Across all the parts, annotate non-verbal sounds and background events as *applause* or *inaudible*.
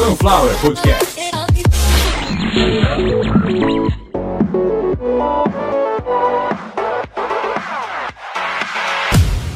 Sunflower Podcast.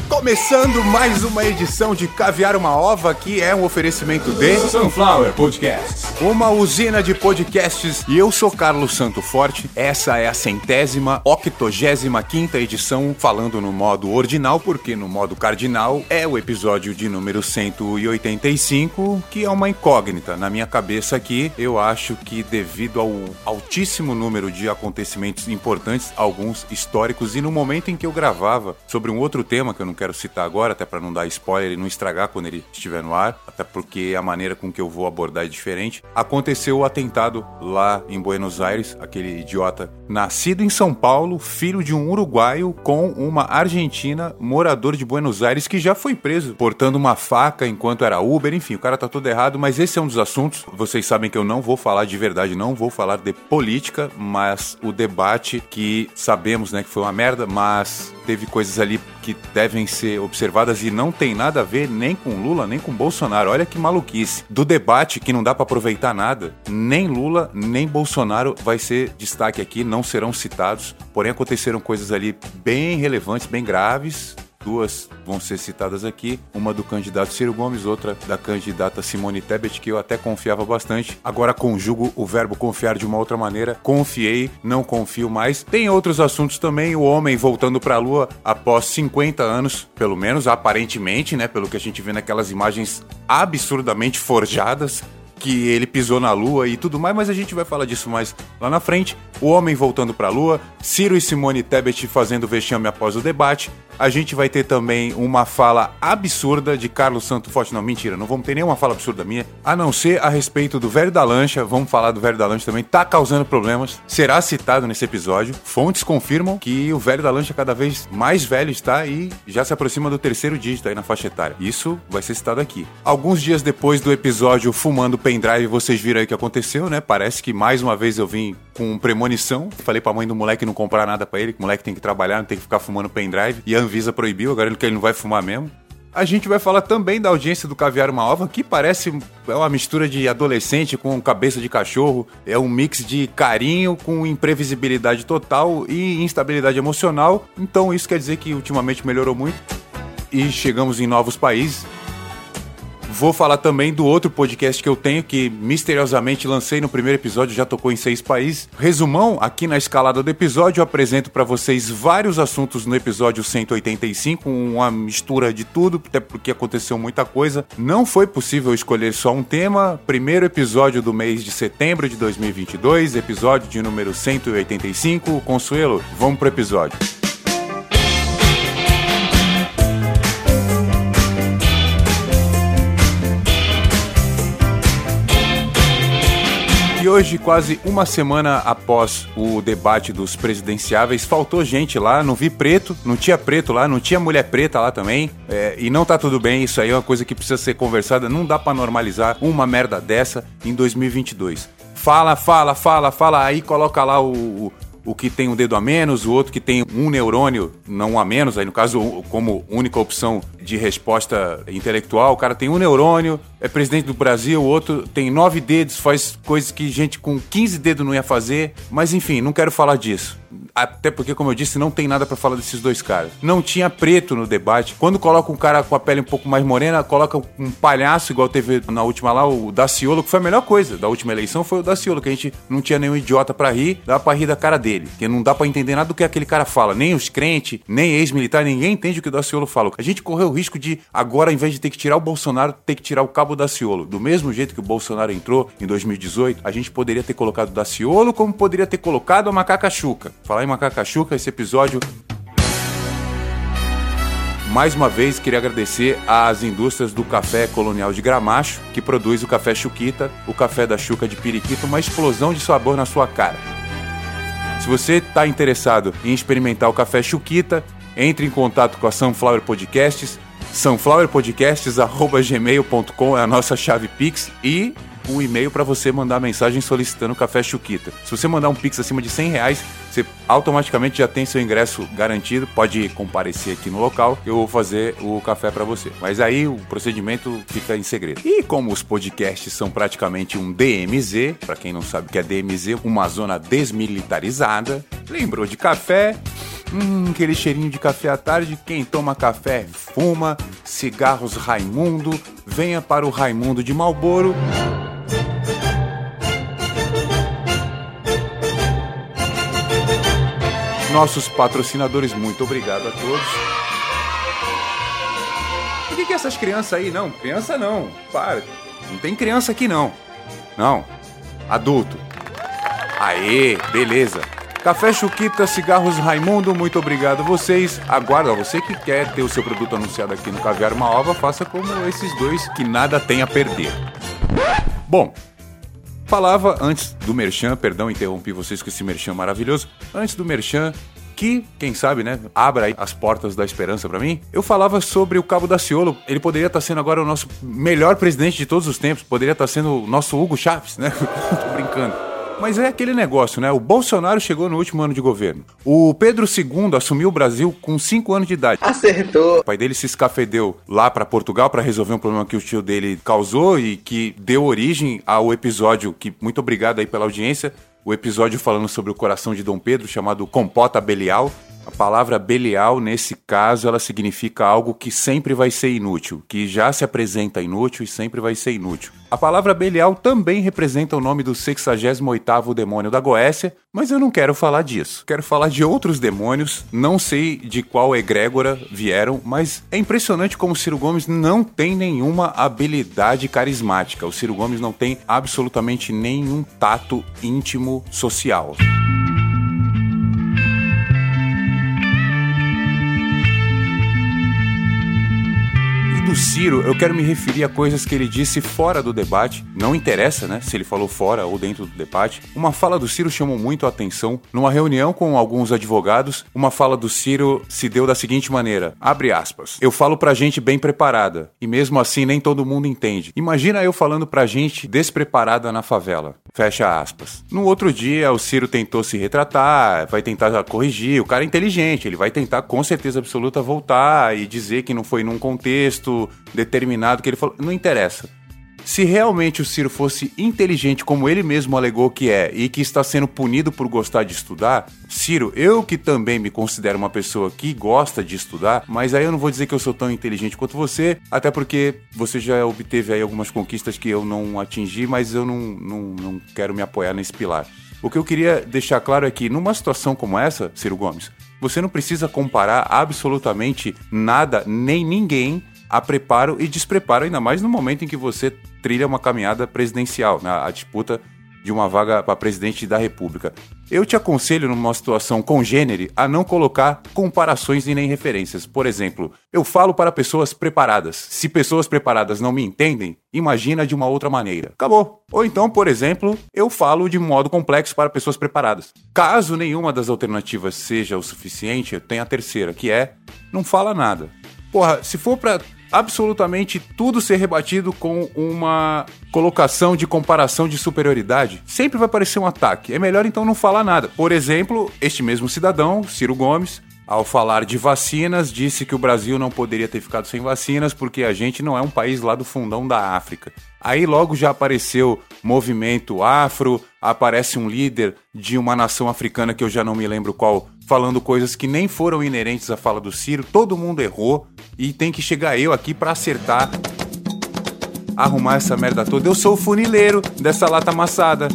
Começando mais uma edição de Caviar uma Ova, que é um oferecimento de Sunflower Podcast. Uma usina de podcasts. E eu sou Carlos Santo Forte. Essa é a centésima, octogésima quinta edição, falando no modo ordinal, porque no modo cardinal é o episódio de número 185, que é uma incógnita. Na minha cabeça aqui, eu acho que devido ao altíssimo número de acontecimentos importantes, alguns históricos, e no momento em que eu gravava sobre um outro tema que eu não quero citar agora, até para não dar spoiler e não estragar quando ele estiver no ar, até porque a maneira com que eu vou abordar é diferente. Aconteceu o atentado lá em Buenos Aires, aquele idiota nascido em São Paulo, filho de um uruguaio com uma argentina, morador de Buenos Aires, que já foi preso portando uma faca enquanto era Uber, enfim, o cara tá todo errado, mas esse é um dos assuntos. Vocês sabem que eu não vou falar de verdade, não vou falar de política, mas o debate que sabemos, né, que foi uma merda, mas teve coisas ali que devem ser observadas e não tem nada a ver nem com Lula, nem com Bolsonaro. Olha que maluquice. Do debate que não dá pra aproveitar nada, nem Lula, nem Bolsonaro vai ser destaque aqui, não serão citados. Porém, aconteceram coisas ali bem relevantes, bem graves. Duas vão ser citadas aqui, uma do candidato Ciro Gomes, outra da candidata Simone Tebet, que eu até confiava bastante. Agora conjugo o verbo confiar de uma outra maneira. Confiei, não confio mais. Tem outros assuntos também, o homem voltando para a lua após 50 anos, pelo menos aparentemente, né, pelo que a gente vê naquelas imagens absurdamente forjadas que ele pisou na lua e tudo mais, mas a gente vai falar disso mais lá na frente. O homem voltando para a lua, Ciro e Simone Tebet fazendo vexame após o debate. A gente vai ter também uma fala absurda de Carlos Santo Forte. Não, mentira, não vamos ter nenhuma fala absurda minha, a não ser a respeito do velho da lancha. Vamos falar do velho da lancha também. Tá causando problemas. Será citado nesse episódio. Fontes confirmam que o velho da lancha cada vez mais velho está e já se aproxima do terceiro dígito aí na faixa etária. Isso vai ser citado aqui. Alguns dias depois do episódio Fumando Pendrive, vocês viram aí o que aconteceu, né? Parece que mais uma vez eu vim com premonição. Falei pra mãe do moleque não comprar nada pra ele, que o moleque tem que trabalhar, não tem que ficar fumando pendrive. E a Anvisa proibiu, agora ele que ele não vai fumar mesmo. A gente vai falar também da audiência do Caviar Uma Ova, que parece é uma mistura de adolescente com cabeça de cachorro. É um mix de carinho com imprevisibilidade total e instabilidade emocional. Então isso quer dizer que ultimamente melhorou muito. E chegamos em novos países. Vou falar também do outro podcast que eu tenho, que misteriosamente lancei no primeiro episódio, já tocou em seis países. Resumão, aqui na escalada do episódio, eu apresento para vocês vários assuntos no episódio 185, uma mistura de tudo, até porque aconteceu muita coisa. Não foi possível escolher só um tema. Primeiro episódio do mês de setembro de 2022, episódio de número 185. Consuelo, vamos pro episódio. Hoje, quase uma semana após o debate dos presidenciáveis, faltou gente lá, não vi preto, não tinha preto lá, não tinha mulher preta lá também. É, e não tá tudo bem, isso aí é uma coisa que precisa ser conversada, não dá pra normalizar uma merda dessa em 2022. Fala, fala, fala, fala, aí coloca lá o, o o que tem um dedo a menos, o outro que tem um neurônio não a menos, aí no caso, como única opção de resposta intelectual, o cara tem um neurônio, é presidente do Brasil, o outro tem nove dedos, faz coisas que gente com 15 dedos não ia fazer, mas enfim, não quero falar disso. Até porque, como eu disse, não tem nada pra falar desses dois caras. Não tinha preto no debate. Quando coloca um cara com a pele um pouco mais morena, coloca um palhaço, igual teve na última lá, o Daciolo, que foi a melhor coisa da última eleição, foi o Daciolo, que a gente não tinha nenhum idiota pra rir, dá pra rir da cara dele. Que não dá pra entender nada do que aquele cara fala. Nem os crentes, nem ex-militar, ninguém entende o que o Daciolo fala. A gente correu o risco de, agora, em vez de ter que tirar o Bolsonaro, ter que tirar o cabo Daciolo. Do mesmo jeito que o Bolsonaro entrou em 2018, a gente poderia ter colocado o Daciolo, como poderia ter colocado a Macaca Chuca. Falar em Macaca Chuca, esse episódio mais uma vez, queria agradecer às indústrias do café colonial de Gramacho, que produz o café Chuquita, o café da Chuca de Periquito, uma explosão de sabor na sua cara. Se você está interessado em experimentar o café Chuquita, entre em contato com a Sunflower Podcasts, sunflowerpodcasts.gmail.com é a nossa chave Pix e um e-mail para você mandar mensagem solicitando café Chuquita. Se você mandar um pix acima de 100 reais, você automaticamente já tem seu ingresso garantido. Pode comparecer aqui no local, eu vou fazer o café para você. Mas aí o procedimento fica em segredo. E como os podcasts são praticamente um DMZ, para quem não sabe o que é DMZ, uma zona desmilitarizada, lembrou de café? Hum, aquele cheirinho de café à tarde. Quem toma café fuma. Cigarros Raimundo. Venha para o Raimundo de Malboro. Nossos patrocinadores, muito obrigado a todos. O que, que essas crianças aí? Não, criança não. Para. Não tem criança aqui não. Não. Adulto. Aê, beleza. Café Chuquita, Cigarros Raimundo, muito obrigado a vocês. Aguarda, você que quer ter o seu produto anunciado aqui no Caviar Uma Ova, faça como esses dois que nada tem a perder. Bom, falava antes do Merchan, perdão, interrompi vocês com esse Merchan maravilhoso. Antes do Merchan, que, quem sabe, né, abra aí as portas da esperança para mim. Eu falava sobre o Cabo da Ciolo. Ele poderia estar sendo agora o nosso melhor presidente de todos os tempos. Poderia estar sendo o nosso Hugo Chaves, né? *laughs* Tô brincando. Mas é aquele negócio, né? O Bolsonaro chegou no último ano de governo. O Pedro II assumiu o Brasil com 5 anos de idade. Acertou. O pai dele se escafedeu lá para Portugal para resolver um problema que o tio dele causou e que deu origem ao episódio que muito obrigado aí pela audiência, o episódio falando sobre o coração de Dom Pedro chamado Compota Belial. A palavra Belial, nesse caso, ela significa algo que sempre vai ser inútil, que já se apresenta inútil e sempre vai ser inútil. A palavra Belial também representa o nome do 68º demônio da Goécia, mas eu não quero falar disso. Quero falar de outros demônios, não sei de qual egrégora vieram, mas é impressionante como o Ciro Gomes não tem nenhuma habilidade carismática. O Ciro Gomes não tem absolutamente nenhum tato íntimo social. Do Ciro, eu quero me referir a coisas que ele disse fora do debate. Não interessa, né, se ele falou fora ou dentro do debate. Uma fala do Ciro chamou muito a atenção. Numa reunião com alguns advogados, uma fala do Ciro se deu da seguinte maneira: abre aspas. Eu falo pra gente bem preparada, e mesmo assim nem todo mundo entende. Imagina eu falando pra gente despreparada na favela. Fecha aspas. No outro dia, o Ciro tentou se retratar, vai tentar corrigir. O cara é inteligente, ele vai tentar com certeza absoluta voltar e dizer que não foi num contexto determinado que ele falou. Não interessa. Se realmente o Ciro fosse inteligente, como ele mesmo alegou que é, e que está sendo punido por gostar de estudar, Ciro, eu que também me considero uma pessoa que gosta de estudar, mas aí eu não vou dizer que eu sou tão inteligente quanto você, até porque você já obteve aí algumas conquistas que eu não atingi, mas eu não, não, não quero me apoiar nesse pilar. O que eu queria deixar claro é que, numa situação como essa, Ciro Gomes, você não precisa comparar absolutamente nada, nem ninguém a preparo e despreparo, ainda mais no momento em que você trilha uma caminhada presidencial, né? a disputa de uma vaga para presidente da República. Eu te aconselho, numa situação congênere, a não colocar comparações e nem referências. Por exemplo, eu falo para pessoas preparadas. Se pessoas preparadas não me entendem, imagina de uma outra maneira. Acabou. Ou então, por exemplo, eu falo de modo complexo para pessoas preparadas. Caso nenhuma das alternativas seja o suficiente, tem a terceira, que é não fala nada. Porra, se for para absolutamente tudo ser rebatido com uma colocação de comparação de superioridade, sempre vai parecer um ataque. É melhor então não falar nada. Por exemplo, este mesmo cidadão, Ciro Gomes, ao falar de vacinas, disse que o Brasil não poderia ter ficado sem vacinas porque a gente não é um país lá do fundão da África. Aí logo já apareceu movimento afro, aparece um líder de uma nação africana que eu já não me lembro qual, falando coisas que nem foram inerentes à fala do Ciro. Todo mundo errou e tem que chegar eu aqui para acertar, arrumar essa merda toda. Eu sou o funileiro dessa lata amassada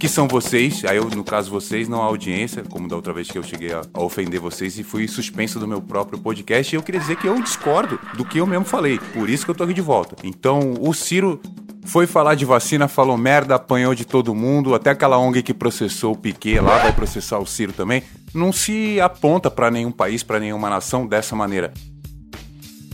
que são vocês, aí eu, no caso vocês, não a audiência, como da outra vez que eu cheguei a, a, ofender vocês e fui suspenso do meu próprio podcast, e eu queria dizer que eu discordo do que eu mesmo falei, por isso que eu tô aqui de volta. Então, o Ciro foi falar de vacina, falou merda, apanhou de todo mundo, até aquela ONG que processou o Piquet lá vai processar o Ciro também. Não se aponta para nenhum país, para nenhuma nação dessa maneira.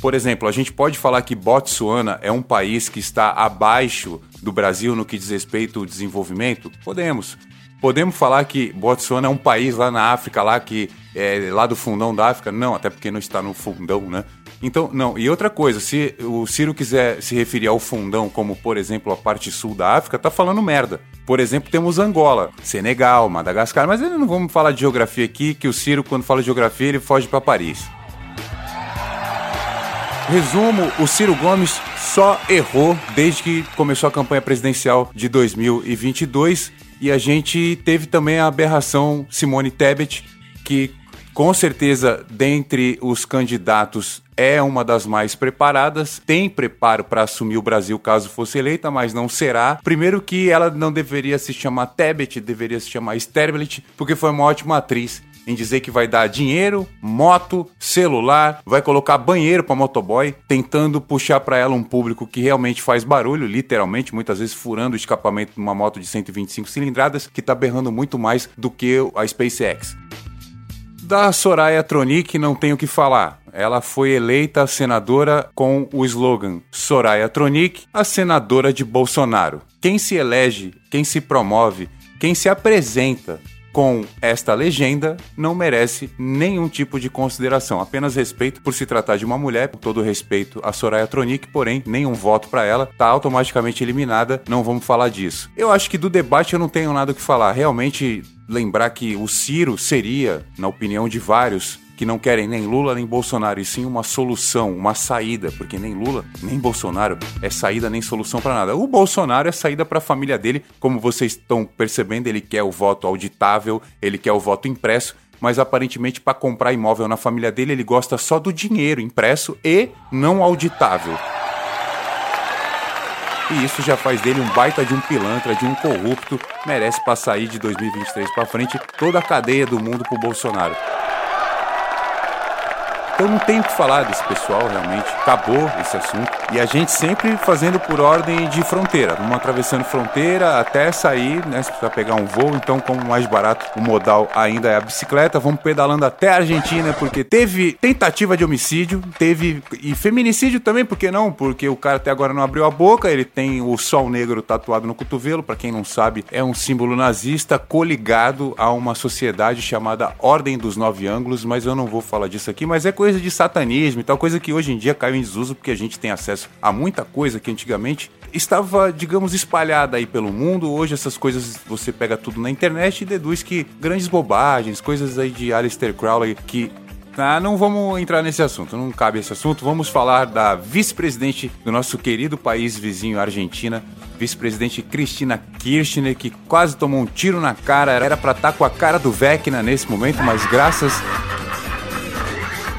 Por exemplo, a gente pode falar que Botsuana é um país que está abaixo do Brasil no que diz respeito ao desenvolvimento? Podemos. Podemos falar que Botsuana é um país lá na África, lá que é lá do fundão da África? Não, até porque não está no fundão, né? Então, não. E outra coisa, se o Ciro quiser se referir ao fundão como, por exemplo, a parte sul da África, tá falando merda. Por exemplo, temos Angola, Senegal, Madagascar, mas não vamos falar de geografia aqui, que o Ciro, quando fala de geografia, ele foge para Paris. Resumo, o Ciro Gomes só errou desde que começou a campanha presidencial de 2022 e a gente teve também a aberração Simone Tebet, que com certeza, dentre os candidatos, é uma das mais preparadas, tem preparo para assumir o Brasil caso fosse eleita, mas não será. Primeiro que ela não deveria se chamar Tebet, deveria se chamar Sterblit, porque foi uma ótima atriz em dizer que vai dar dinheiro, moto, celular, vai colocar banheiro para motoboy, tentando puxar para ela um público que realmente faz barulho, literalmente, muitas vezes furando o escapamento de uma moto de 125 cilindradas, que tá berrando muito mais do que a SpaceX. Da Soraya Tronic não tenho o que falar. Ela foi eleita senadora com o slogan Soraya Tronic, a senadora de Bolsonaro. Quem se elege, quem se promove, quem se apresenta com esta legenda não merece nenhum tipo de consideração, apenas respeito por se tratar de uma mulher, todo respeito a Soraya Tronic, porém nenhum voto para ela, tá automaticamente eliminada, não vamos falar disso. Eu acho que do debate eu não tenho nada o que falar, realmente lembrar que o Ciro seria, na opinião de vários, que não querem nem Lula nem Bolsonaro, e sim uma solução, uma saída, porque nem Lula nem Bolsonaro é saída nem solução para nada. O Bolsonaro é saída para a família dele, como vocês estão percebendo, ele quer o voto auditável, ele quer o voto impresso, mas aparentemente para comprar imóvel na família dele ele gosta só do dinheiro impresso e não auditável. E isso já faz dele um baita de um pilantra, de um corrupto, merece para sair de 2023 para frente toda a cadeia do mundo pro Bolsonaro. Então não tem o que falar desse pessoal, realmente. Acabou esse assunto. E a gente sempre fazendo por ordem de fronteira. Vamos atravessando fronteira até sair, né? Se precisar pegar um voo, então, como mais barato o modal ainda é a bicicleta, vamos pedalando até a Argentina, porque teve tentativa de homicídio, teve. E feminicídio também, por que não? Porque o cara até agora não abriu a boca, ele tem o sol negro tatuado no cotovelo, para quem não sabe, é um símbolo nazista coligado a uma sociedade chamada Ordem dos Nove Ângulos, mas eu não vou falar disso aqui, mas é coisa coisa de satanismo e tal, coisa que hoje em dia caiu em desuso porque a gente tem acesso a muita coisa que antigamente estava, digamos, espalhada aí pelo mundo. Hoje essas coisas você pega tudo na internet e deduz que grandes bobagens, coisas aí de Aleister Crowley que ah, não vamos entrar nesse assunto, não cabe esse assunto. Vamos falar da vice-presidente do nosso querido país vizinho, Argentina, vice-presidente Cristina Kirchner, que quase tomou um tiro na cara. Era para estar tá com a cara do Vecna nesse momento, mas graças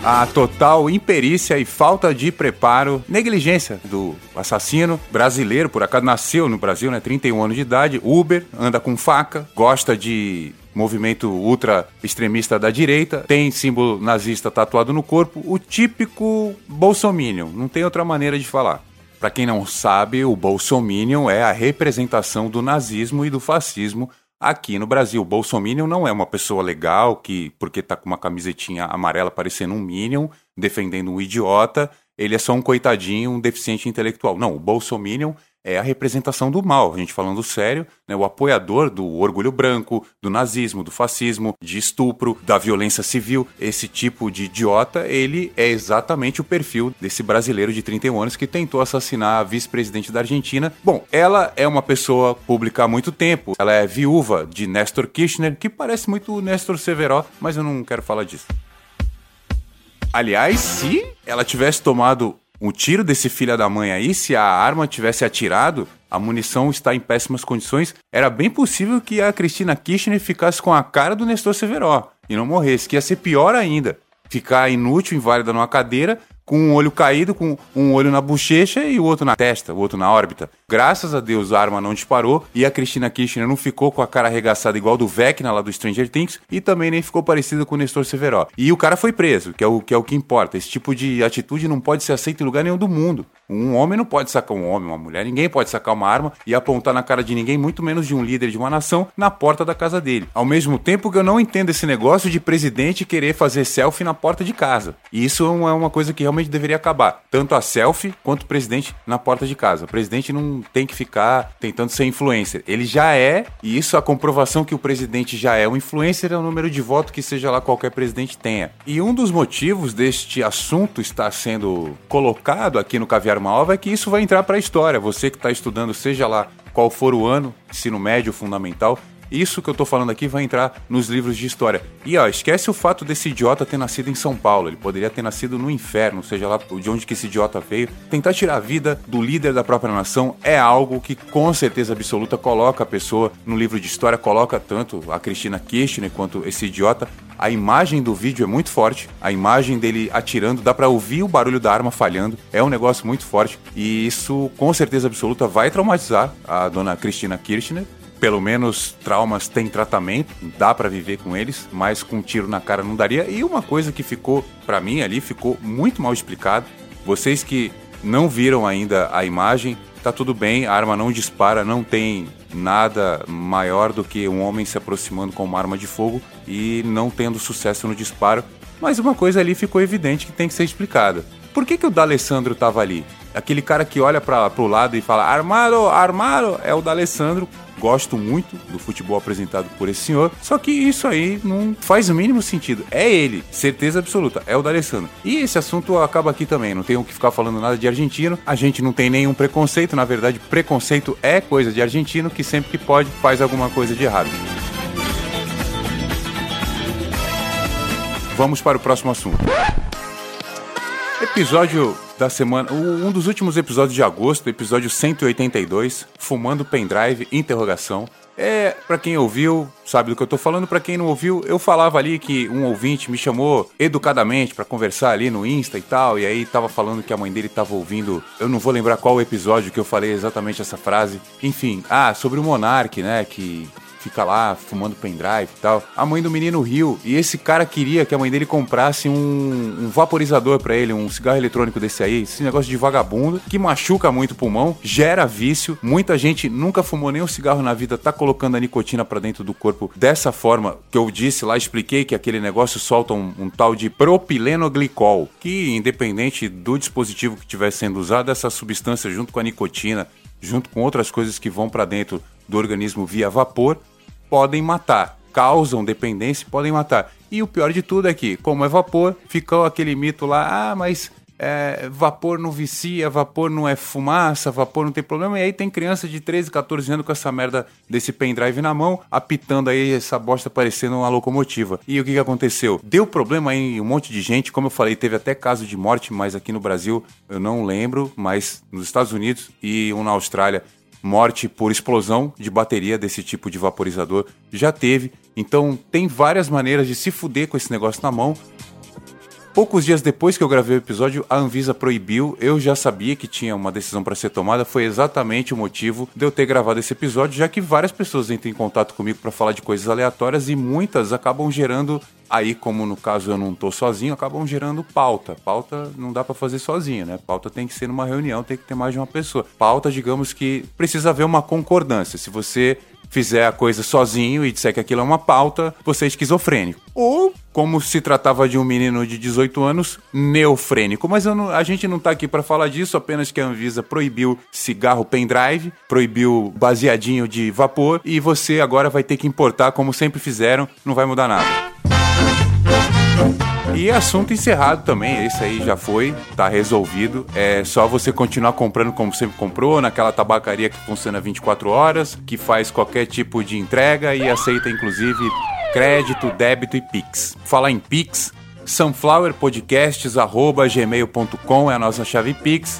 a total imperícia e falta de preparo, negligência do assassino brasileiro, por acaso nasceu no Brasil, né? 31 anos de idade, Uber, anda com faca, gosta de movimento ultra extremista da direita, tem símbolo nazista tatuado no corpo, o típico bolsominion, não tem outra maneira de falar. Para quem não sabe, o bolsominion é a representação do nazismo e do fascismo Aqui no Brasil, o Bolsonaro não é uma pessoa legal que, porque tá com uma camisetinha amarela parecendo um Minion, defendendo um idiota, ele é só um coitadinho, um deficiente intelectual. Não, o Bolsonaro é a representação do mal, a gente falando sério, né, o apoiador do orgulho branco, do nazismo, do fascismo, de estupro, da violência civil. Esse tipo de idiota, ele é exatamente o perfil desse brasileiro de 31 anos que tentou assassinar a vice-presidente da Argentina. Bom, ela é uma pessoa pública há muito tempo, ela é viúva de Néstor Kirchner, que parece muito o Néstor Severo, mas eu não quero falar disso. Aliás, se ela tivesse tomado um tiro desse filho da mãe aí, se a arma tivesse atirado, a munição está em péssimas condições, era bem possível que a Cristina Kirchner ficasse com a cara do Nestor Severo e não morresse, que ia ser pior ainda. Ficar inútil, inválida numa cadeira, com um olho caído, com um olho na bochecha e o outro na testa, o outro na órbita. Graças a Deus a arma não disparou e a Cristina Kirchner não ficou com a cara arregaçada igual do Vecna lá do Stranger Things e também nem ficou parecida com o Nestor Severo. E o cara foi preso, que é o que, é o que importa. Esse tipo de atitude não pode ser aceito em lugar nenhum do mundo. Um homem não pode sacar um homem, uma mulher, ninguém pode sacar uma arma e apontar na cara de ninguém, muito menos de um líder de uma nação, na porta da casa dele. Ao mesmo tempo que eu não entendo esse negócio de presidente querer fazer selfie na porta de casa. E isso é uma coisa que realmente deveria acabar. Tanto a selfie quanto o presidente na porta de casa. O presidente não tem que ficar tentando ser influencer. Ele já é, e isso a comprovação que o presidente já é um influencer é o número de voto que seja lá qualquer presidente tenha. E um dos motivos deste assunto estar sendo colocado aqui no Caviar Malva é que isso vai entrar para a história. Você que está estudando, seja lá qual for o ano, ensino médio, fundamental, isso que eu tô falando aqui vai entrar nos livros de história. E ó, esquece o fato desse idiota ter nascido em São Paulo. Ele poderia ter nascido no inferno, seja lá de onde que esse idiota veio. Tentar tirar a vida do líder da própria nação é algo que com certeza absoluta coloca a pessoa no livro de história, coloca tanto a Cristina Kirchner quanto esse idiota a imagem do vídeo é muito forte, a imagem dele atirando, dá para ouvir o barulho da arma falhando, é um negócio muito forte e isso com certeza absoluta vai traumatizar a dona Cristina Kirchner pelo menos traumas têm tratamento, dá para viver com eles, mas com um tiro na cara não daria. E uma coisa que ficou para mim ali ficou muito mal explicado. Vocês que não viram ainda a imagem, tá tudo bem, a arma não dispara, não tem nada maior do que um homem se aproximando com uma arma de fogo e não tendo sucesso no disparo. Mas uma coisa ali ficou evidente que tem que ser explicada. Por que, que o D'Alessandro tava ali? Aquele cara que olha para pro lado e fala armado, armado, é o D'Alessandro gosto muito do futebol apresentado por esse senhor, só que isso aí não faz o mínimo sentido. É ele, certeza absoluta, é o D'Alessandro. E esse assunto acaba aqui também, não tenho que ficar falando nada de argentino, a gente não tem nenhum preconceito, na verdade, preconceito é coisa de argentino que sempre que pode faz alguma coisa de errado. Vamos para o próximo assunto. Episódio da semana, um dos últimos episódios de agosto, episódio 182, Fumando Pendrive, interrogação. É, para quem ouviu, sabe do que eu tô falando, para quem não ouviu, eu falava ali que um ouvinte me chamou educadamente para conversar ali no Insta e tal, e aí tava falando que a mãe dele tava ouvindo, eu não vou lembrar qual episódio que eu falei exatamente essa frase. Enfim, ah, sobre o Monark, né, que fica lá fumando pendrive e tal. A mãe do menino riu e esse cara queria que a mãe dele comprasse um, um vaporizador para ele, um cigarro eletrônico desse aí, esse negócio de vagabundo que machuca muito o pulmão, gera vício. Muita gente nunca fumou nem um cigarro na vida, tá colocando a nicotina para dentro do corpo dessa forma que eu disse lá, expliquei que aquele negócio solta um, um tal de propilenoglicol, que independente do dispositivo que estiver sendo usado, essa substância junto com a nicotina, junto com outras coisas que vão para dentro do organismo via vapor, podem matar, causam dependência e podem matar. E o pior de tudo é que, como é vapor, ficou aquele mito lá, ah, mas é, vapor não vicia, vapor não é fumaça, vapor não tem problema. E aí tem criança de 13, 14 anos com essa merda desse pendrive na mão, apitando aí essa bosta parecendo uma locomotiva. E o que, que aconteceu? Deu problema em um monte de gente, como eu falei, teve até caso de morte, mas aqui no Brasil eu não lembro, mas nos Estados Unidos e um na Austrália morte por explosão de bateria desse tipo de vaporizador já teve. Então tem várias maneiras de se fuder com esse negócio na mão. Poucos dias depois que eu gravei o episódio, a Anvisa proibiu. Eu já sabia que tinha uma decisão para ser tomada. Foi exatamente o motivo de eu ter gravado esse episódio, já que várias pessoas entram em contato comigo para falar de coisas aleatórias e muitas acabam gerando Aí, como no caso eu não tô sozinho, acabam gerando pauta. Pauta não dá para fazer sozinho, né? Pauta tem que ser numa reunião, tem que ter mais de uma pessoa. Pauta, digamos que precisa haver uma concordância. Se você fizer a coisa sozinho e disser que aquilo é uma pauta, você é esquizofrênico. Ou, como se tratava de um menino de 18 anos, neofrênico. Mas não, a gente não tá aqui para falar disso, apenas que a Anvisa proibiu cigarro pendrive, proibiu baseadinho de vapor e você agora vai ter que importar como sempre fizeram, não vai mudar nada. E assunto encerrado também, esse aí já foi, tá resolvido. É só você continuar comprando como sempre comprou, naquela tabacaria que funciona 24 horas, que faz qualquer tipo de entrega e aceita inclusive crédito, débito e Pix. Falar em Pix, sunflowerpodcasts@gmail.com é a nossa chave Pix.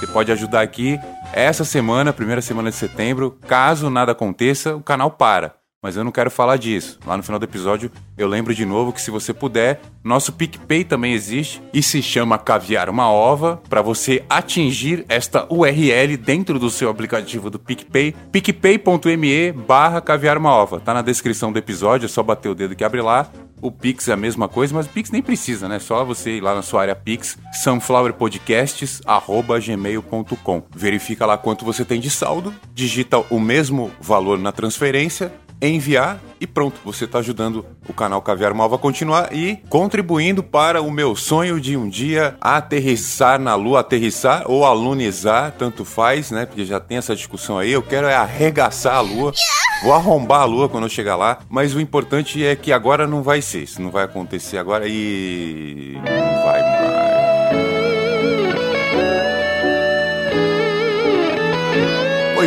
Você pode ajudar aqui. Essa semana, primeira semana de setembro, caso nada aconteça, o canal para. Mas eu não quero falar disso. Lá no final do episódio eu lembro de novo que se você puder, nosso PicPay também existe e se chama Caviar uma Ova para você atingir esta URL dentro do seu aplicativo do PicPay, picpay.me barra caviar uma ova. Tá na descrição do episódio, é só bater o dedo que abre lá. O Pix é a mesma coisa, mas o Pix nem precisa, né? Só você ir lá na sua área Pix, sunflowerpodcasts.gmail.com. Verifica lá quanto você tem de saldo, digita o mesmo valor na transferência enviar e pronto, você está ajudando o canal Caviar Malva a continuar e contribuindo para o meu sonho de um dia aterrissar na Lua, aterrissar ou alunizar, tanto faz, né? Porque já tem essa discussão aí. Eu quero é arregaçar a Lua. Vou arrombar a Lua quando eu chegar lá, mas o importante é que agora não vai ser, isso não vai acontecer agora e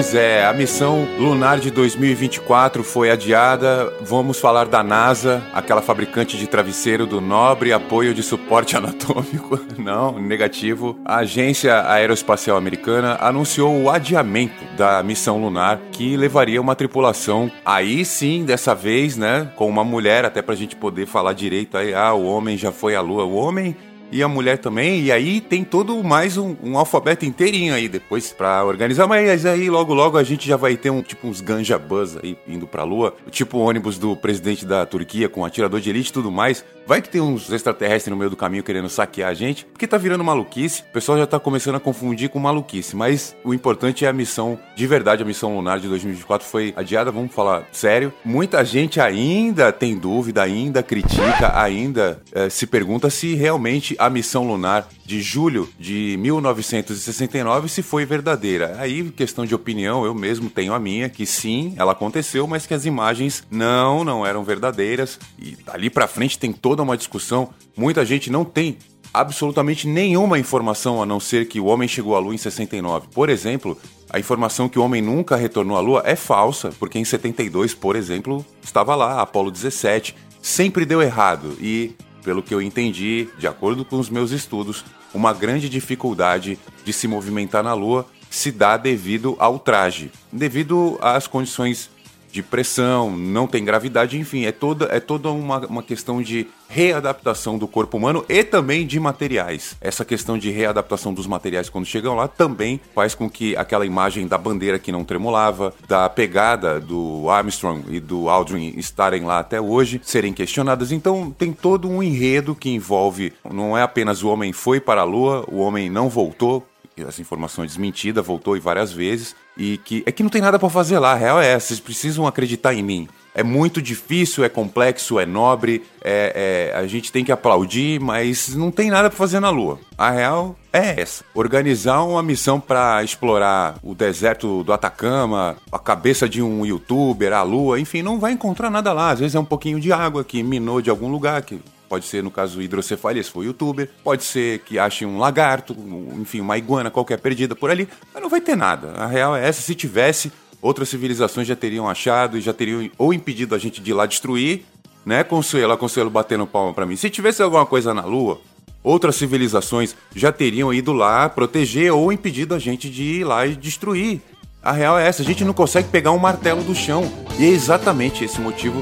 Pois é, a missão lunar de 2024 foi adiada. Vamos falar da NASA, aquela fabricante de travesseiro do nobre apoio de suporte *laughs* anatômico. Não, negativo. A Agência Aeroespacial Americana anunciou o adiamento da missão lunar que levaria uma tripulação. Aí sim, dessa vez, né, com uma mulher, até pra gente poder falar direito aí, ah, o homem já foi à lua. O homem e a mulher também, e aí tem todo mais um, um alfabeto inteirinho aí depois para organizar, mas aí logo logo a gente já vai ter um tipo uns ganja buzz aí indo pra lua, tipo o ônibus do presidente da Turquia com atirador de elite e tudo mais. Vai que tem uns extraterrestres no meio do caminho querendo saquear a gente, porque tá virando maluquice. O pessoal já tá começando a confundir com maluquice, mas o importante é a missão, de verdade, a missão lunar de 2024 foi adiada, vamos falar sério. Muita gente ainda tem dúvida, ainda critica, ainda é, se pergunta se realmente a missão lunar de julho de 1969 se foi verdadeira. Aí, questão de opinião, eu mesmo tenho a minha, que sim, ela aconteceu, mas que as imagens não, não eram verdadeiras. E ali para frente tem toda uma discussão. Muita gente não tem absolutamente nenhuma informação a não ser que o homem chegou à Lua em 69. Por exemplo, a informação que o homem nunca retornou à Lua é falsa, porque em 72, por exemplo, estava lá, Apolo 17. Sempre deu errado e pelo que eu entendi, de acordo com os meus estudos, uma grande dificuldade de se movimentar na Lua se dá devido ao traje, devido às condições de pressão, não tem gravidade, enfim, é toda, é toda uma, uma questão de readaptação do corpo humano e também de materiais. Essa questão de readaptação dos materiais quando chegam lá também faz com que aquela imagem da bandeira que não tremulava, da pegada do Armstrong e do Aldrin estarem lá até hoje, serem questionadas. Então tem todo um enredo que envolve, não é apenas o homem foi para a Lua, o homem não voltou, essa informação é desmentida, voltou várias vezes, e que é que não tem nada para fazer lá, a real é essa, vocês precisam acreditar em mim. É muito difícil, é complexo, é nobre, é, é a gente tem que aplaudir, mas não tem nada para fazer na Lua. A real é essa: organizar uma missão para explorar o deserto do Atacama, a cabeça de um youtuber, a Lua, enfim, não vai encontrar nada lá. Às vezes é um pouquinho de água que minou de algum lugar, que Pode ser, no caso, hidrocefalia, se for youtuber. Pode ser que ache um lagarto, enfim, uma iguana qualquer perdida por ali. Mas não vai ter nada. A real é essa. Se tivesse, outras civilizações já teriam achado e já teriam ou impedido a gente de ir lá destruir, né, Consuelo? A Consuelo batendo palma para mim. Se tivesse alguma coisa na Lua, outras civilizações já teriam ido lá proteger ou impedido a gente de ir lá e destruir. A real é essa, a gente não consegue pegar um martelo do chão. E é exatamente esse motivo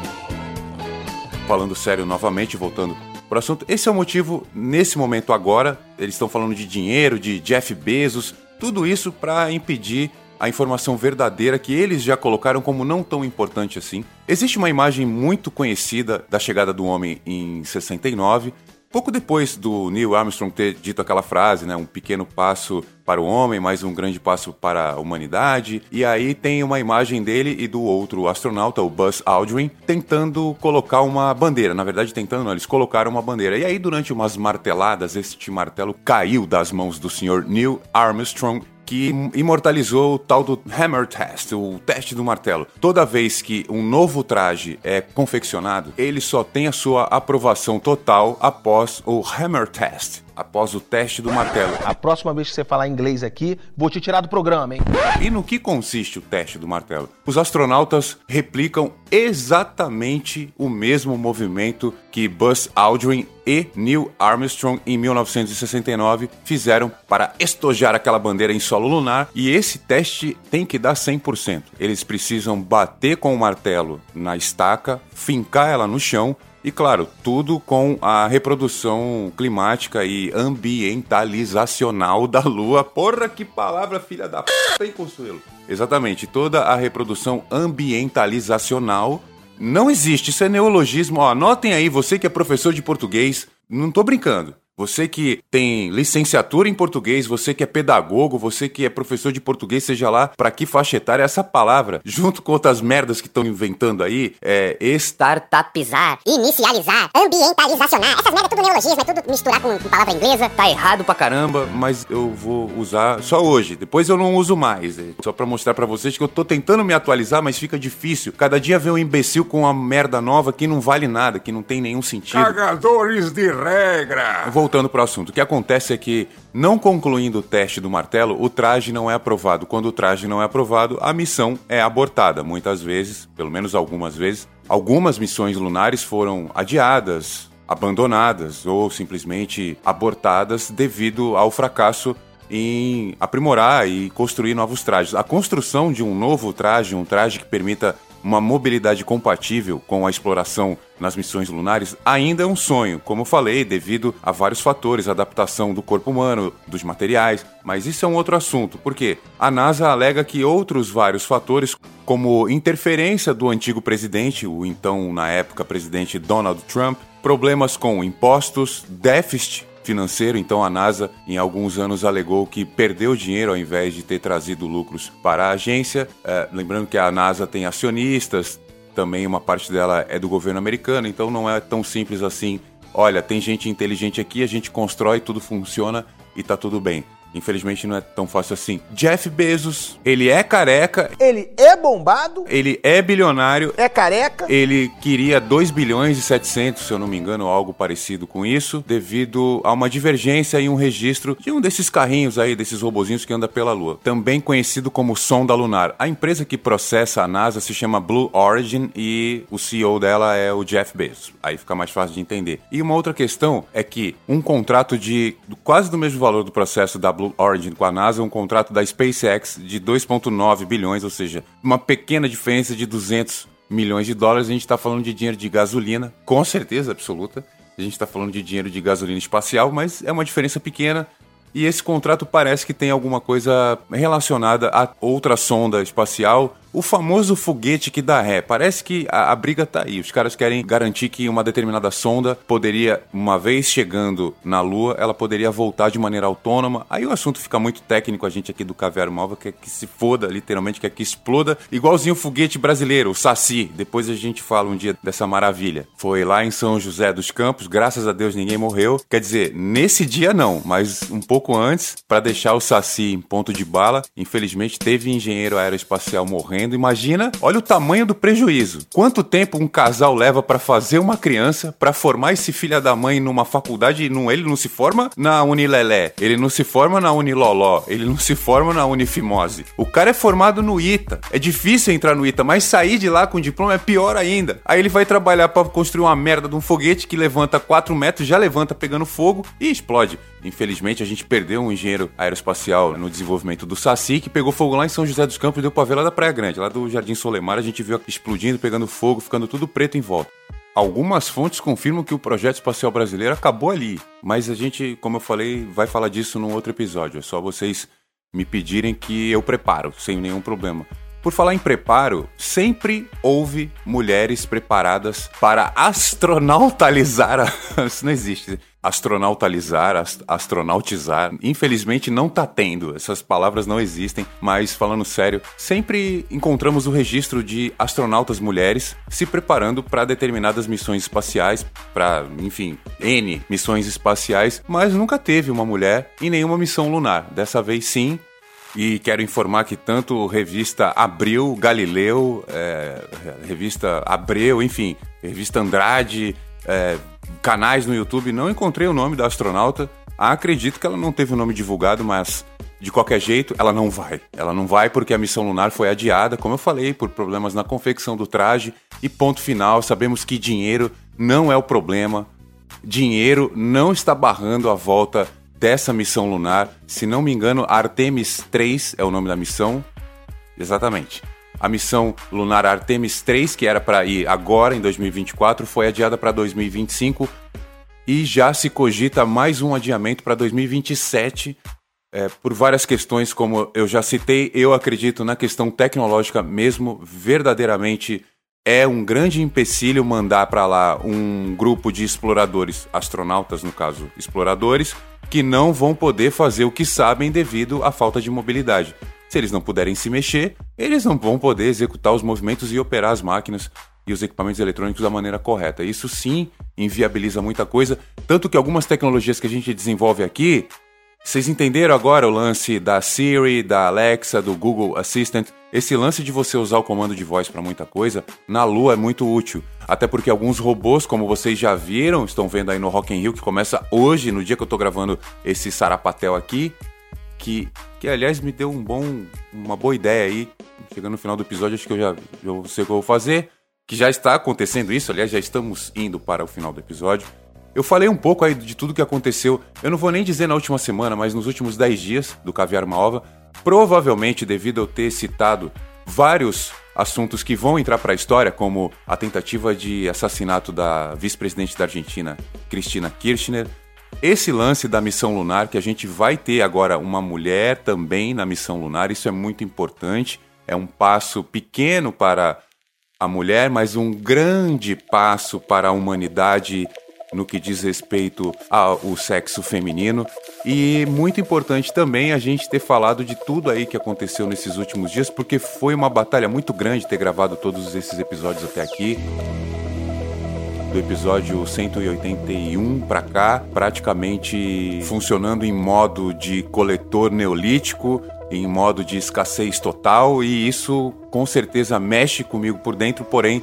falando sério novamente, voltando para o assunto, esse é o motivo, nesse momento agora, eles estão falando de dinheiro, de Jeff Bezos, tudo isso para impedir a informação verdadeira que eles já colocaram como não tão importante assim. Existe uma imagem muito conhecida da chegada do homem em 69, Pouco depois do Neil Armstrong ter dito aquela frase, né, um pequeno passo para o homem, mais um grande passo para a humanidade, e aí tem uma imagem dele e do outro astronauta, o Buzz Aldrin, tentando colocar uma bandeira. Na verdade, tentando, não, eles colocaram uma bandeira. E aí, durante umas marteladas, este martelo caiu das mãos do senhor Neil Armstrong que imortalizou o tal do Hammer Test, o teste do martelo. Toda vez que um novo traje é confeccionado, ele só tem a sua aprovação total após o Hammer Test após o teste do martelo. A próxima vez que você falar inglês aqui, vou te tirar do programa, hein? E no que consiste o teste do martelo? Os astronautas replicam exatamente o mesmo movimento que Buzz Aldrin e Neil Armstrong em 1969 fizeram para estojar aquela bandeira em solo lunar, e esse teste tem que dar 100%. Eles precisam bater com o martelo na estaca, fincar ela no chão e claro, tudo com a reprodução climática e ambientalizacional da Lua. Porra, que palavra filha da p, hein, Consuelo? Exatamente, toda a reprodução ambientalizacional não existe. Isso é neologismo. Ó, anotem aí, você que é professor de português, não tô brincando. Você que tem licenciatura em português, você que é pedagogo, você que é professor de português, seja lá para que faixa etária, essa palavra, *laughs* junto com outras merdas que estão inventando aí, é startupizar, inicializar, ambientalizacionar, essas merdas tudo neologismo, é tudo misturar com, com palavra inglesa. Tá errado pra caramba, mas eu vou usar só hoje. Depois eu não uso mais. É só para mostrar para vocês que eu tô tentando me atualizar, mas fica difícil. Cada dia vem um imbecil com uma merda nova que não vale nada, que não tem nenhum sentido. Cagadores de regra! Vou voltando para o assunto, o que acontece é que, não concluindo o teste do martelo, o traje não é aprovado. Quando o traje não é aprovado, a missão é abortada. Muitas vezes, pelo menos algumas vezes, algumas missões lunares foram adiadas, abandonadas ou simplesmente abortadas devido ao fracasso em aprimorar e construir novos trajes. A construção de um novo traje, um traje que permita uma mobilidade compatível com a exploração nas missões lunares ainda é um sonho, como falei, devido a vários fatores, adaptação do corpo humano, dos materiais, mas isso é um outro assunto, porque a NASA alega que outros vários fatores, como interferência do antigo presidente, o então na época presidente Donald Trump, problemas com impostos, déficit financeiro, então a NASA em alguns anos alegou que perdeu dinheiro ao invés de ter trazido lucros para a agência. É, lembrando que a NASA tem acionistas, também uma parte dela é do governo americano, então não é tão simples assim. Olha, tem gente inteligente aqui, a gente constrói, tudo funciona e tá tudo bem. Infelizmente não é tão fácil assim. Jeff Bezos, ele é careca. Ele é bombado. Ele é bilionário. É careca. Ele queria 2 bilhões e 700, se eu não me engano, algo parecido com isso, devido a uma divergência e um registro de um desses carrinhos aí, desses robozinhos que anda pela Lua. Também conhecido como sonda lunar. A empresa que processa a NASA se chama Blue Origin e o CEO dela é o Jeff Bezos. Aí fica mais fácil de entender. E uma outra questão é que um contrato de quase do mesmo valor do processo da Blue Origin com a NASA um contrato da SpaceX de 2,9 bilhões, ou seja, uma pequena diferença de 200 milhões de dólares. A gente está falando de dinheiro de gasolina, com certeza absoluta. A gente está falando de dinheiro de gasolina espacial, mas é uma diferença pequena. E esse contrato parece que tem alguma coisa relacionada a outra sonda espacial o famoso foguete que dá ré. Parece que a, a, briga tá aí. Os caras querem garantir que uma determinada sonda poderia, uma vez chegando na Lua, ela poderia voltar de maneira autônoma. Aí o assunto fica muito técnico. A gente aqui do Caviar Móvel quer que se foda, literalmente, quer que exploda. Igualzinho o foguete brasileiro, o Saci. Depois a gente fala um dia dessa maravilha. Foi lá em São José dos Campos. Graças a Deus ninguém morreu. Quer dizer, nesse dia não, mas um pouco antes, para deixar o Saci em ponto de bala, infelizmente teve engenheiro aeroespacial morrendo Imagina, olha o tamanho do prejuízo. Quanto tempo um casal leva para fazer uma criança, para formar esse filho da mãe numa faculdade e não, ele não se forma na Unilelé, ele não se forma na Uniloló, ele não se forma na Unifimose. O cara é formado no ITA. É difícil entrar no ITA, mas sair de lá com diploma é pior ainda. Aí ele vai trabalhar para construir uma merda de um foguete que levanta 4 metros, já levanta pegando fogo e explode. Infelizmente, a gente perdeu um engenheiro aeroespacial no desenvolvimento do Saci, que pegou fogo lá em São José dos Campos e deu pra ver lá da Praia Grande. Lá do Jardim Solemar, a gente viu explodindo, pegando fogo, ficando tudo preto em volta. Algumas fontes confirmam que o projeto espacial brasileiro acabou ali, mas a gente, como eu falei, vai falar disso num outro episódio. É só vocês me pedirem que eu preparo, sem nenhum problema. Por falar em preparo, sempre houve mulheres preparadas para astronautalizar. A... *laughs* Isso não existe astronautalizar, ast astronautizar. Infelizmente não tá tendo, essas palavras não existem, mas falando sério, sempre encontramos o registro de astronautas mulheres se preparando para determinadas missões espaciais, para, enfim, N missões espaciais, mas nunca teve uma mulher em nenhuma missão lunar. Dessa vez sim, e quero informar que tanto revista Abril, Galileu, é, revista Abreu, enfim, revista Andrade, é, canais no YouTube, não encontrei o nome da astronauta. Acredito que ela não teve o nome divulgado, mas de qualquer jeito, ela não vai. Ela não vai porque a missão lunar foi adiada, como eu falei, por problemas na confecção do traje. E ponto final, sabemos que dinheiro não é o problema. Dinheiro não está barrando a volta dessa missão lunar. Se não me engano, Artemis 3 é o nome da missão. Exatamente. A missão lunar Artemis 3, que era para ir agora em 2024, foi adiada para 2025 e já se cogita mais um adiamento para 2027 é, por várias questões, como eu já citei. Eu acredito na questão tecnológica mesmo, verdadeiramente é um grande empecilho mandar para lá um grupo de exploradores, astronautas no caso, exploradores, que não vão poder fazer o que sabem devido à falta de mobilidade. Se eles não puderem se mexer, eles não vão poder executar os movimentos e operar as máquinas e os equipamentos eletrônicos da maneira correta. Isso sim inviabiliza muita coisa, tanto que algumas tecnologias que a gente desenvolve aqui, vocês entenderam agora o lance da Siri, da Alexa, do Google Assistant? Esse lance de você usar o comando de voz para muita coisa, na Lua é muito útil. Até porque alguns robôs, como vocês já viram, estão vendo aí no Rock in Rio, que começa hoje, no dia que eu tô gravando esse Sarapatel aqui, que, que aliás me deu um bom, uma boa ideia aí. Chegando no final do episódio, acho que eu já, já sei o que eu vou fazer. Que já está acontecendo isso, aliás, já estamos indo para o final do episódio. Eu falei um pouco aí de tudo que aconteceu, eu não vou nem dizer na última semana, mas nos últimos 10 dias do Caviar Malva. Provavelmente devido a eu ter citado vários assuntos que vão entrar para a história, como a tentativa de assassinato da vice-presidente da Argentina, Cristina Kirchner, esse lance da missão lunar, que a gente vai ter agora uma mulher também na missão lunar, isso é muito importante. É um passo pequeno para a mulher, mas um grande passo para a humanidade no que diz respeito ao sexo feminino. E muito importante também a gente ter falado de tudo aí que aconteceu nesses últimos dias, porque foi uma batalha muito grande ter gravado todos esses episódios até aqui do episódio 181 para cá, praticamente funcionando em modo de coletor neolítico, em modo de escassez total, e isso com certeza mexe comigo por dentro, porém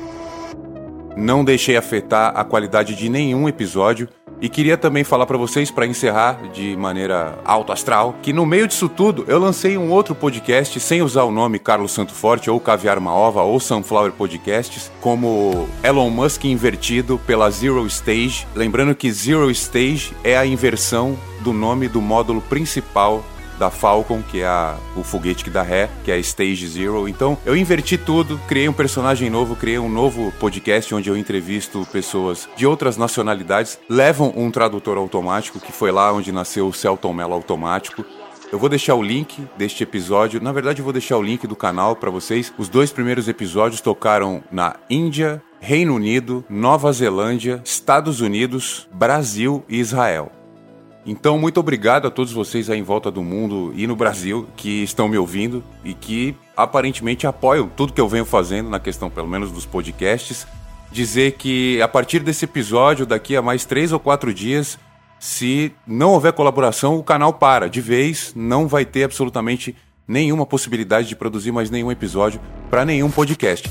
não deixei afetar a qualidade de nenhum episódio e queria também falar para vocês, para encerrar de maneira alto astral, que no meio disso tudo eu lancei um outro podcast sem usar o nome Carlos Santo Forte, ou Caviar Maova, ou Sunflower Podcasts, como Elon Musk invertido pela Zero Stage. Lembrando que Zero Stage é a inversão do nome do módulo principal da Falcon, que é a, o foguete que dá ré, que é a Stage Zero. Então eu inverti tudo, criei um personagem novo, criei um novo podcast onde eu entrevisto pessoas de outras nacionalidades, levam um tradutor automático, que foi lá onde nasceu o Celton Mello automático. Eu vou deixar o link deste episódio. Na verdade, eu vou deixar o link do canal para vocês. Os dois primeiros episódios tocaram na Índia, Reino Unido, Nova Zelândia, Estados Unidos, Brasil e Israel. Então, muito obrigado a todos vocês aí em volta do mundo e no Brasil que estão me ouvindo e que aparentemente apoiam tudo que eu venho fazendo na questão, pelo menos, dos podcasts. Dizer que a partir desse episódio, daqui a mais três ou quatro dias, se não houver colaboração, o canal para de vez, não vai ter absolutamente nenhuma possibilidade de produzir mais nenhum episódio para nenhum podcast.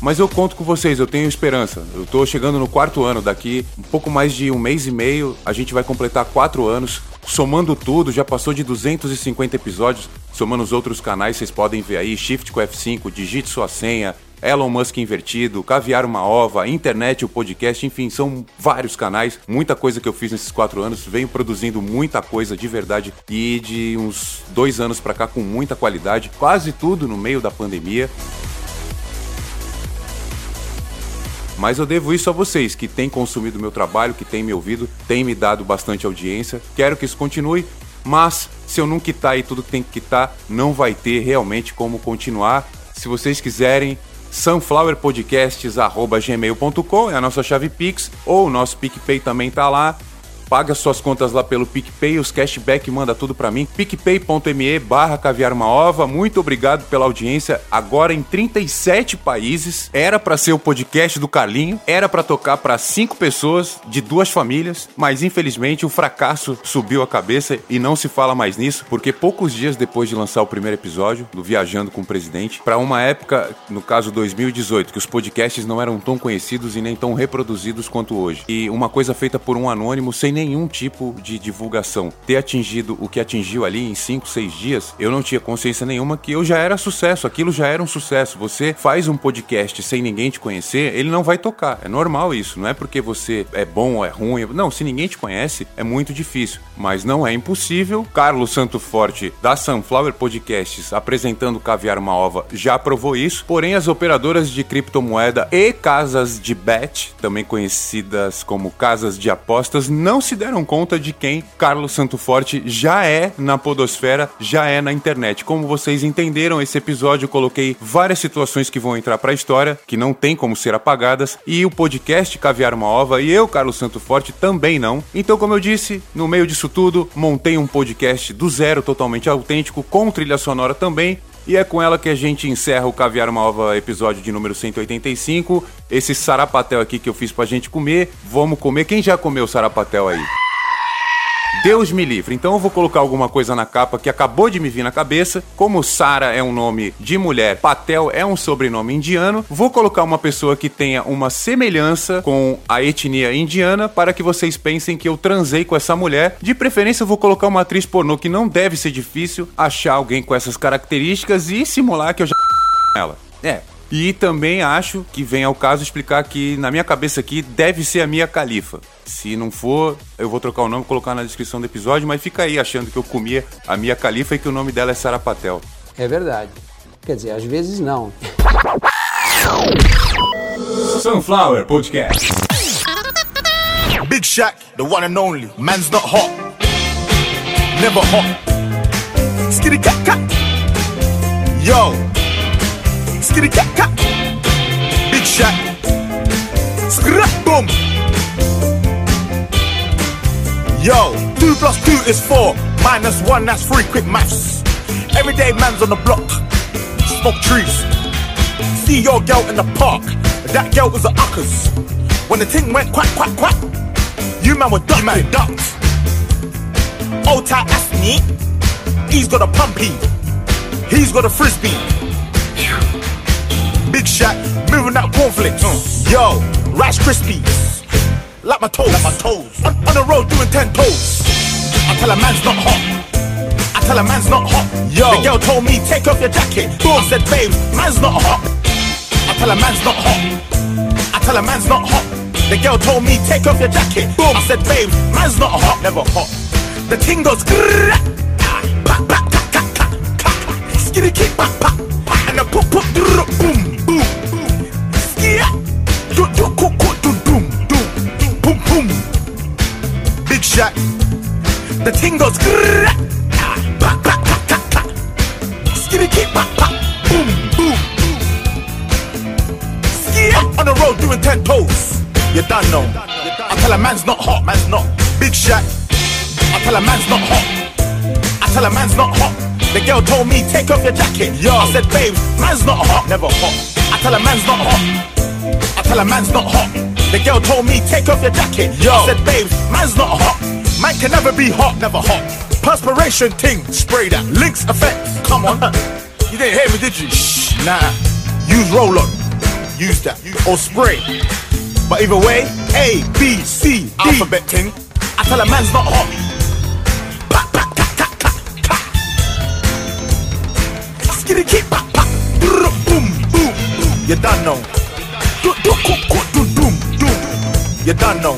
Mas eu conto com vocês, eu tenho esperança. Eu tô chegando no quarto ano, daqui um pouco mais de um mês e meio, a gente vai completar quatro anos. Somando tudo, já passou de 250 episódios. Somando os outros canais, vocês podem ver aí, Shift com F5, digite sua senha, Elon Musk invertido, Caviar uma Ova, Internet, o podcast, enfim, são vários canais, muita coisa que eu fiz nesses quatro anos, venho produzindo muita coisa de verdade e de uns dois anos para cá com muita qualidade, quase tudo no meio da pandemia. Mas eu devo isso a vocês que têm consumido meu trabalho, que têm me ouvido, têm me dado bastante audiência. Quero que isso continue, mas se eu não quitar aí tudo que tem que quitar, não vai ter realmente como continuar. Se vocês quiserem, sunflowerpodcasts.gmail.com é a nossa chave Pix, ou o nosso PicPay também tá lá paga suas contas lá pelo PicPay, os cashback manda tudo para mim. picpay.me barra caviar uma ova. Muito obrigado pela audiência. Agora em 37 países. Era para ser o podcast do Carlinho, era para tocar para cinco pessoas de duas famílias, mas infelizmente o fracasso subiu a cabeça e não se fala mais nisso, porque poucos dias depois de lançar o primeiro episódio do Viajando com o Presidente, para uma época, no caso 2018, que os podcasts não eram tão conhecidos e nem tão reproduzidos quanto hoje. E uma coisa feita por um anônimo sem nenhum tipo de divulgação. Ter atingido o que atingiu ali em 5, 6 dias, eu não tinha consciência nenhuma que eu já era sucesso, aquilo já era um sucesso. Você faz um podcast sem ninguém te conhecer, ele não vai tocar. É normal isso, não é porque você é bom ou é ruim. Não, se ninguém te conhece, é muito difícil. Mas não é impossível. Carlos Santo Forte, da Sunflower Podcasts, apresentando Caviar uma Ova, já provou isso. Porém, as operadoras de criptomoeda e casas de bet, também conhecidas como casas de apostas, não se deram conta de quem Carlos Santo Forte já é na podosfera, já é na internet. Como vocês entenderam, esse episódio eu coloquei várias situações que vão entrar pra história, que não tem como ser apagadas, e o podcast Caviar uma Ova e eu, Carlos Santo Forte, também não. Então, como eu disse, no meio disso tudo, montei um podcast do zero, totalmente autêntico, com trilha sonora também, e é com ela que a gente encerra o Caviar Uma Ova episódio de número 185. Esse sarapatel aqui que eu fiz pra gente comer. Vamos comer. Quem já comeu sarapatel aí? Deus me livre. Então eu vou colocar alguma coisa na capa que acabou de me vir na cabeça. Como Sara é um nome de mulher, Patel é um sobrenome indiano, vou colocar uma pessoa que tenha uma semelhança com a etnia indiana para que vocês pensem que eu transei com essa mulher. De preferência eu vou colocar uma atriz pornô que não deve ser difícil achar alguém com essas características e simular que eu já *laughs* ela. É, e também acho que vem ao caso explicar que na minha cabeça aqui deve ser a minha califa. Se não for, eu vou trocar o nome e colocar na descrição do episódio, mas fica aí achando que eu comia a minha califa e que o nome dela é Sara Patel. É verdade. Quer dizer, às vezes não. Sunflower Podcast. Big Shaq, the one and only. Man's not hot. Never hot. Skitty cat cat. Yo. Skitty cat cat. Big shot. Scrap boom. Yo. Two plus two is four. Minus one, that's three. Quick maths. Everyday man's on the block. Smoke trees. See your girl in the park. That girl was a uckers. When the thing went quack, quack, quack. You man were ducked. You man ducked. Old tight ass me. He's got a pumpy. He's got a frisbee. Big shot, moving that cornflakes. Hmm. Yo, Rice Krispies. Like my toes. Like my toes. On, on the road doing ten toes. I tell a man's not hot. I tell a man's not hot. Yo, the girl told me take off your jacket. Boom. I said, babe, man's not hot. I tell a man's not hot. I tell a man's not hot. The girl told me take off your jacket. Boom. I said, babe, man's not hot. Never hot. The ting goes. Skitty kick, pa, pa. And the pop, pop, Shot. The ting goes. Skitty pa, pa. Boom, boom. On the road doing ten toes. You done know. I tell a man's not hot, man's not. Big shot. I tell a man's not hot. I tell a man's not hot. The girl told me take off your jacket. Yo, I said, babe, man's not hot, never hot. I tell a man's not hot. I tell a man's not hot. The girl told me take off your jacket. Yo, I said, babe, man's not hot. Man can never be hot, never hot. Perspiration ting, spray that. Links effect, come on. *laughs* you didn't hear me, did you? Shh, nah. Use roll on. Use that. Or spray. But either way, A, B, C, D. Alphabet ting. I tell a man's not hot. Pa, pa, ka, ka, ka, ka. Skitty keep pa, pa. Boom, boom, boom. You done know. You done know.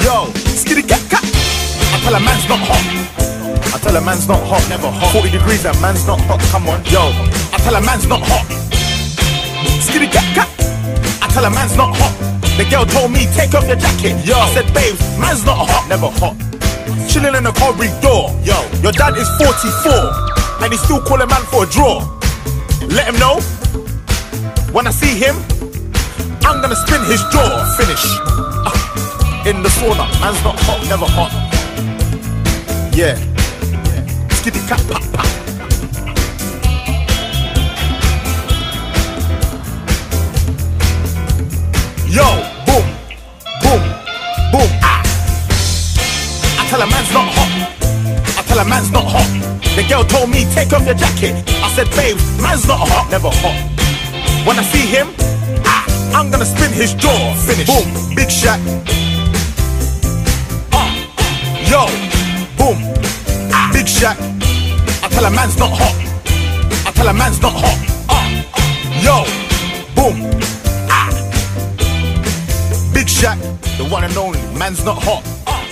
Yo, skitty cat, cat. I tell a man's not hot. I tell a man's not hot, never hot. 40 degrees and man's not hot, come on. Yo, I tell a man's not hot. Skitty cat, cat. I tell a man's not hot. The girl told me take off your jacket. Yo, I said, babes, man's not hot, never hot. Chilling in the corridor. Yo, your dad is 44 and he's still calling man for a draw. Let him know when I see him, I'm gonna spin his jaw. Finish. In the sauna, man's not hot, never hot. Yeah. Skitty cat pop pop. Yo, boom, boom, boom. Ah. I tell a man's not hot. I tell a man's not hot. The girl told me take off your jacket. I said, babe, man's not hot, never hot. When I see him, ah, I'm gonna spin his jaw. Finish. Boom, big shot. Yo, boom, ah, big shot. I tell a man's not hot. I tell a man's not hot. Ah, yo, boom, ah. Big shot, the one and only. Man's not hot. Ah,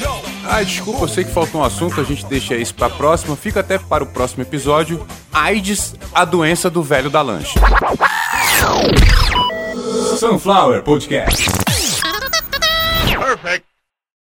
yo. Desculpa, eu sei que faltou um assunto, a gente deixa isso pra próxima. Fica até para o próximo episódio. AIDS, a doença do velho da lanche. Sunflower Podcast.